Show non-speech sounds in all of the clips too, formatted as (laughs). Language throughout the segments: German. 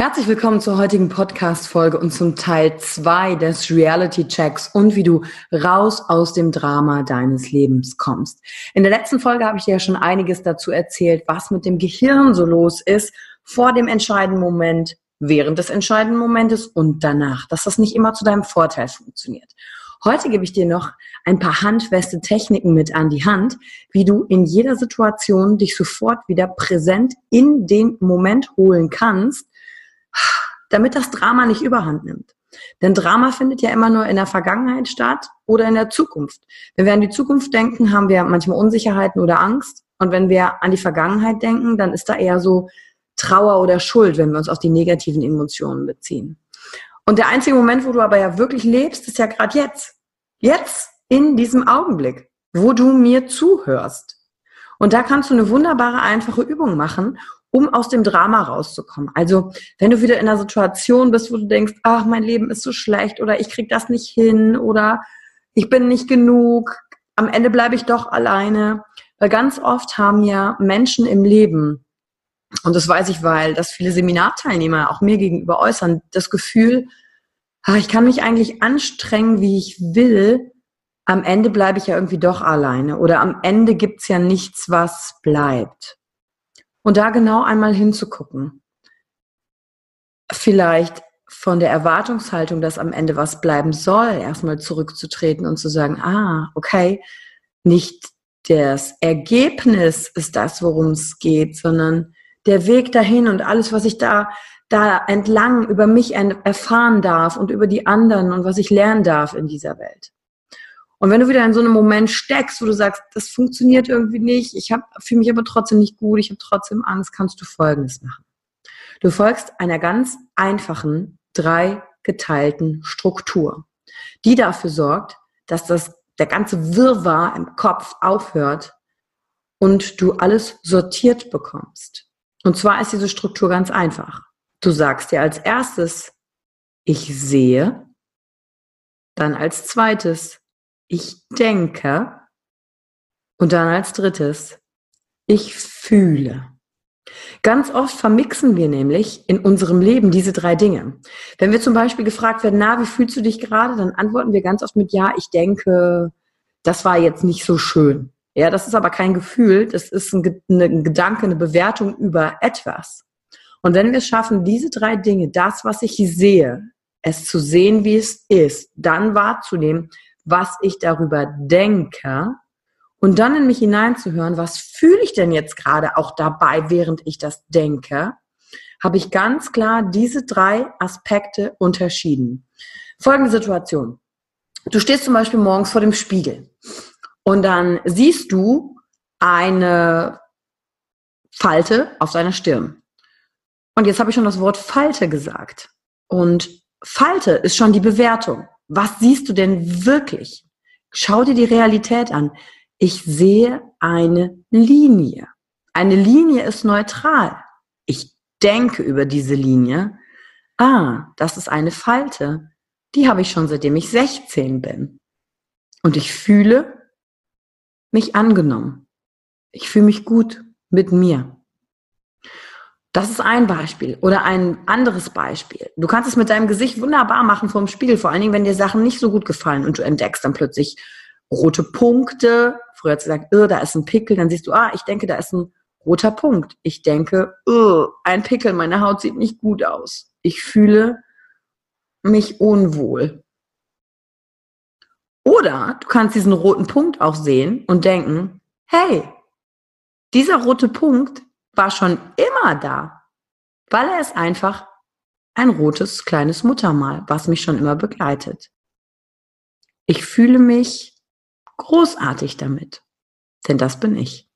Herzlich willkommen zur heutigen Podcast-Folge und zum Teil 2 des Reality-Checks und wie du raus aus dem Drama deines Lebens kommst. In der letzten Folge habe ich dir ja schon einiges dazu erzählt, was mit dem Gehirn so los ist vor dem entscheidenden Moment, während des entscheidenden Momentes und danach, dass das nicht immer zu deinem Vorteil funktioniert. Heute gebe ich dir noch ein paar handfeste Techniken mit an die Hand, wie du in jeder Situation dich sofort wieder präsent in den Moment holen kannst, damit das Drama nicht überhand nimmt. Denn Drama findet ja immer nur in der Vergangenheit statt oder in der Zukunft. Wenn wir an die Zukunft denken, haben wir manchmal Unsicherheiten oder Angst. Und wenn wir an die Vergangenheit denken, dann ist da eher so Trauer oder Schuld, wenn wir uns auf die negativen Emotionen beziehen. Und der einzige Moment, wo du aber ja wirklich lebst, ist ja gerade jetzt. Jetzt in diesem Augenblick, wo du mir zuhörst. Und da kannst du eine wunderbare, einfache Übung machen, um aus dem Drama rauszukommen. Also, wenn du wieder in einer Situation bist, wo du denkst, ach, mein Leben ist so schlecht oder ich krieg das nicht hin oder ich bin nicht genug, am Ende bleibe ich doch alleine. Weil ganz oft haben ja Menschen im Leben, und das weiß ich, weil das viele Seminarteilnehmer auch mir gegenüber äußern, das Gefühl, ach, ich kann mich eigentlich anstrengen, wie ich will, am Ende bleibe ich ja irgendwie doch alleine oder am Ende gibt's ja nichts, was bleibt. Und da genau einmal hinzugucken. Vielleicht von der Erwartungshaltung, dass am Ende was bleiben soll, erstmal zurückzutreten und zu sagen, ah, okay, nicht das Ergebnis ist das, worum es geht, sondern der Weg dahin und alles, was ich da, da entlang über mich erfahren darf und über die anderen und was ich lernen darf in dieser Welt. Und wenn du wieder in so einem Moment steckst, wo du sagst, das funktioniert irgendwie nicht, ich fühle mich aber trotzdem nicht gut, ich habe trotzdem Angst, kannst du Folgendes machen. Du folgst einer ganz einfachen, drei geteilten Struktur, die dafür sorgt, dass das, der ganze Wirrwarr im Kopf aufhört und du alles sortiert bekommst. Und zwar ist diese Struktur ganz einfach. Du sagst dir als erstes, ich sehe, dann als zweites, ich denke und dann als drittes, ich fühle. Ganz oft vermixen wir nämlich in unserem Leben diese drei Dinge. Wenn wir zum Beispiel gefragt werden, na, wie fühlst du dich gerade, dann antworten wir ganz oft mit, ja, ich denke, das war jetzt nicht so schön. Ja, das ist aber kein Gefühl, das ist ein, ein Gedanke, eine Bewertung über etwas. Und wenn wir es schaffen, diese drei Dinge, das, was ich sehe, es zu sehen, wie es ist, dann wahrzunehmen, was ich darüber denke und dann in mich hineinzuhören, was fühle ich denn jetzt gerade auch dabei, während ich das denke, habe ich ganz klar diese drei Aspekte unterschieden. Folgende Situation. Du stehst zum Beispiel morgens vor dem Spiegel und dann siehst du eine Falte auf deiner Stirn. Und jetzt habe ich schon das Wort Falte gesagt. Und Falte ist schon die Bewertung. Was siehst du denn wirklich? Schau dir die Realität an. Ich sehe eine Linie. Eine Linie ist neutral. Ich denke über diese Linie. Ah, das ist eine Falte. Die habe ich schon seitdem ich 16 bin. Und ich fühle mich angenommen. Ich fühle mich gut mit mir. Das ist ein Beispiel. Oder ein anderes Beispiel. Du kannst es mit deinem Gesicht wunderbar machen vor dem Spiegel, vor allen Dingen, wenn dir Sachen nicht so gut gefallen und du entdeckst dann plötzlich rote Punkte. Früher hat sie gesagt, oh, da ist ein Pickel. Dann siehst du, ah, ich denke, da ist ein roter Punkt. Ich denke, oh, ein Pickel, meine Haut sieht nicht gut aus. Ich fühle mich unwohl. Oder du kannst diesen roten Punkt auch sehen und denken, hey, dieser rote Punkt war schon immer da, weil er ist einfach ein rotes kleines Muttermal, was mich schon immer begleitet. Ich fühle mich großartig damit, denn das bin ich.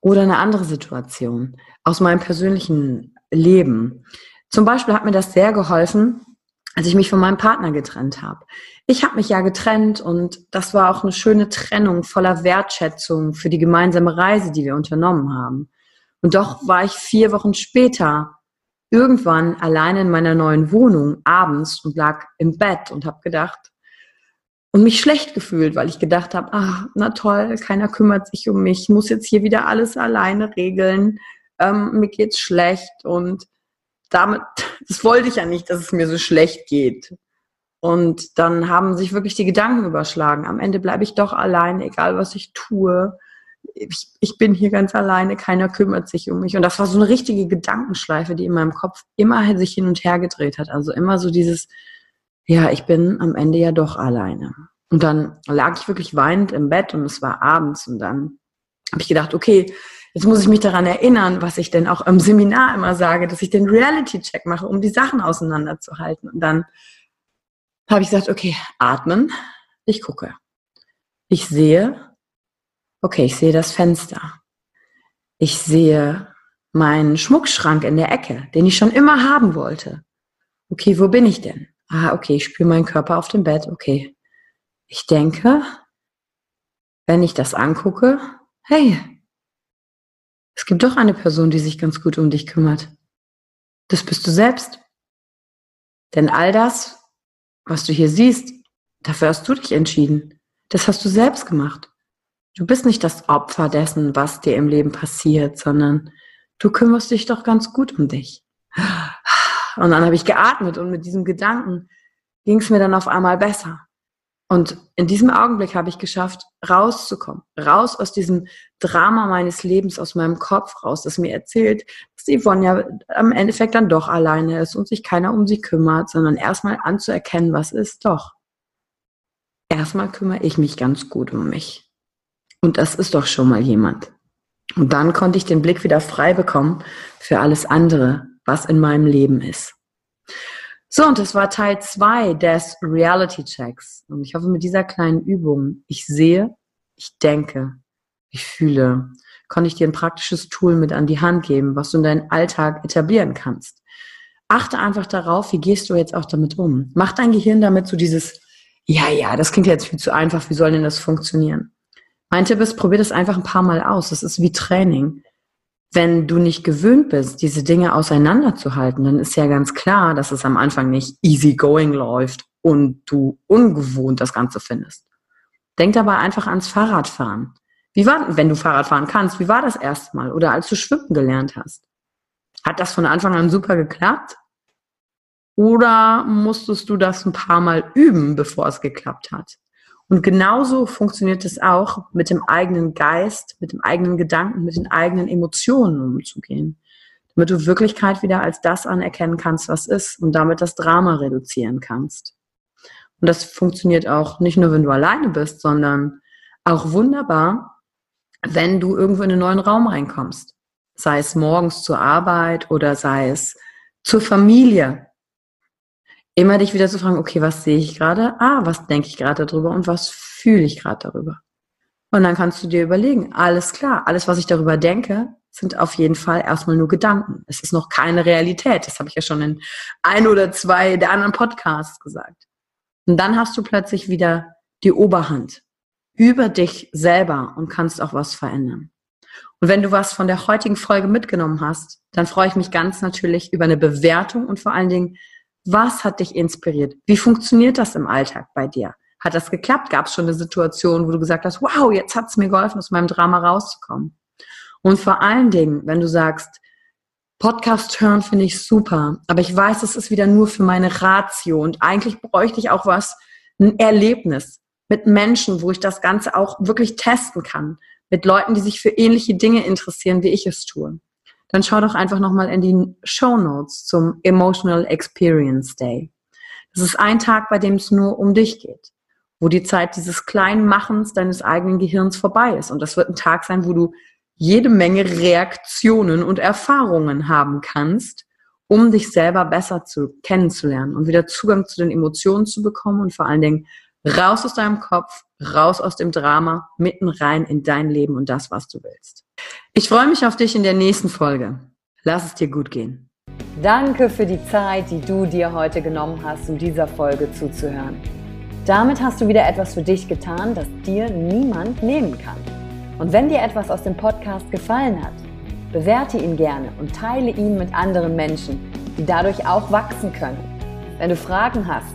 Oder eine andere Situation aus meinem persönlichen Leben. Zum Beispiel hat mir das sehr geholfen, als ich mich von meinem Partner getrennt habe. Ich habe mich ja getrennt und das war auch eine schöne Trennung voller Wertschätzung für die gemeinsame Reise, die wir unternommen haben. Und doch war ich vier Wochen später irgendwann alleine in meiner neuen Wohnung abends und lag im Bett und habe gedacht und mich schlecht gefühlt, weil ich gedacht habe, ach, na toll, keiner kümmert sich um mich, ich muss jetzt hier wieder alles alleine regeln, ähm, mir geht's schlecht und damit, (laughs) das wollte ich ja nicht, dass es mir so schlecht geht. Und dann haben sich wirklich die Gedanken überschlagen. Am Ende bleibe ich doch allein, egal was ich tue ich, ich bin hier ganz alleine, keiner kümmert sich um mich. Und das war so eine richtige Gedankenschleife, die in meinem Kopf immer sich hin und her gedreht hat. Also immer so dieses, ja, ich bin am Ende ja doch alleine. Und dann lag ich wirklich weinend im Bett und es war abends und dann habe ich gedacht, okay, jetzt muss ich mich daran erinnern, was ich denn auch im Seminar immer sage, dass ich den Reality-Check mache, um die Sachen auseinanderzuhalten. Und dann habe ich gesagt, okay, atmen, ich gucke. Ich sehe, Okay, ich sehe das Fenster. Ich sehe meinen Schmuckschrank in der Ecke, den ich schon immer haben wollte. Okay, wo bin ich denn? Ah, okay, ich spüre meinen Körper auf dem Bett. Okay. Ich denke, wenn ich das angucke, hey, es gibt doch eine Person, die sich ganz gut um dich kümmert. Das bist du selbst. Denn all das, was du hier siehst, dafür hast du dich entschieden. Das hast du selbst gemacht. Du bist nicht das Opfer dessen, was dir im Leben passiert, sondern du kümmerst dich doch ganz gut um dich. Und dann habe ich geatmet und mit diesem Gedanken ging es mir dann auf einmal besser. Und in diesem Augenblick habe ich geschafft, rauszukommen, raus aus diesem Drama meines Lebens, aus meinem Kopf raus, das mir erzählt, dass Yvonne ja am Endeffekt dann doch alleine ist und sich keiner um sie kümmert, sondern erstmal anzuerkennen, was ist doch. Erstmal kümmere ich mich ganz gut um mich. Und das ist doch schon mal jemand. Und dann konnte ich den Blick wieder frei bekommen für alles andere, was in meinem Leben ist. So, und das war Teil zwei des Reality Checks. Und ich hoffe, mit dieser kleinen Übung, ich sehe, ich denke, ich fühle, konnte ich dir ein praktisches Tool mit an die Hand geben, was du in deinen Alltag etablieren kannst. Achte einfach darauf, wie gehst du jetzt auch damit um. Mach dein Gehirn damit so dieses, ja, ja, das klingt jetzt viel zu einfach, wie soll denn das funktionieren? Mein Tipp ist, probier das einfach ein paar Mal aus. Das ist wie Training. Wenn du nicht gewöhnt bist, diese Dinge auseinanderzuhalten, dann ist ja ganz klar, dass es am Anfang nicht easy going läuft und du ungewohnt das Ganze findest. Denk dabei einfach ans Fahrradfahren. Wie war, wenn du Fahrrad fahren kannst, wie war das erste Mal? Oder als du schwimmen gelernt hast? Hat das von Anfang an super geklappt? Oder musstest du das ein paar Mal üben, bevor es geklappt hat? Und genauso funktioniert es auch, mit dem eigenen Geist, mit dem eigenen Gedanken, mit den eigenen Emotionen umzugehen. Damit du Wirklichkeit wieder als das anerkennen kannst, was ist und damit das Drama reduzieren kannst. Und das funktioniert auch nicht nur, wenn du alleine bist, sondern auch wunderbar, wenn du irgendwo in einen neuen Raum reinkommst. Sei es morgens zur Arbeit oder sei es zur Familie. Immer dich wieder zu fragen, okay, was sehe ich gerade? Ah, was denke ich gerade darüber und was fühle ich gerade darüber? Und dann kannst du dir überlegen, alles klar, alles, was ich darüber denke, sind auf jeden Fall erstmal nur Gedanken. Es ist noch keine Realität. Das habe ich ja schon in ein oder zwei der anderen Podcasts gesagt. Und dann hast du plötzlich wieder die Oberhand über dich selber und kannst auch was verändern. Und wenn du was von der heutigen Folge mitgenommen hast, dann freue ich mich ganz natürlich über eine Bewertung und vor allen Dingen, was hat dich inspiriert? Wie funktioniert das im Alltag bei dir? Hat das geklappt? Gab es schon eine Situation, wo du gesagt hast, wow, jetzt hat es mir geholfen, aus meinem Drama rauszukommen? Und vor allen Dingen, wenn du sagst, Podcast hören finde ich super, aber ich weiß, es ist wieder nur für meine Ratio und eigentlich bräuchte ich auch was, ein Erlebnis mit Menschen, wo ich das Ganze auch wirklich testen kann, mit Leuten, die sich für ähnliche Dinge interessieren, wie ich es tue. Dann schau doch einfach nochmal in die Show Notes zum Emotional Experience Day. Das ist ein Tag, bei dem es nur um dich geht, wo die Zeit dieses kleinen Machens deines eigenen Gehirns vorbei ist. Und das wird ein Tag sein, wo du jede Menge Reaktionen und Erfahrungen haben kannst, um dich selber besser zu kennenzulernen und wieder Zugang zu den Emotionen zu bekommen und vor allen Dingen Raus aus deinem Kopf, raus aus dem Drama, mitten rein in dein Leben und das, was du willst. Ich freue mich auf dich in der nächsten Folge. Lass es dir gut gehen. Danke für die Zeit, die du dir heute genommen hast, um dieser Folge zuzuhören. Damit hast du wieder etwas für dich getan, das dir niemand nehmen kann. Und wenn dir etwas aus dem Podcast gefallen hat, bewerte ihn gerne und teile ihn mit anderen Menschen, die dadurch auch wachsen können. Wenn du Fragen hast,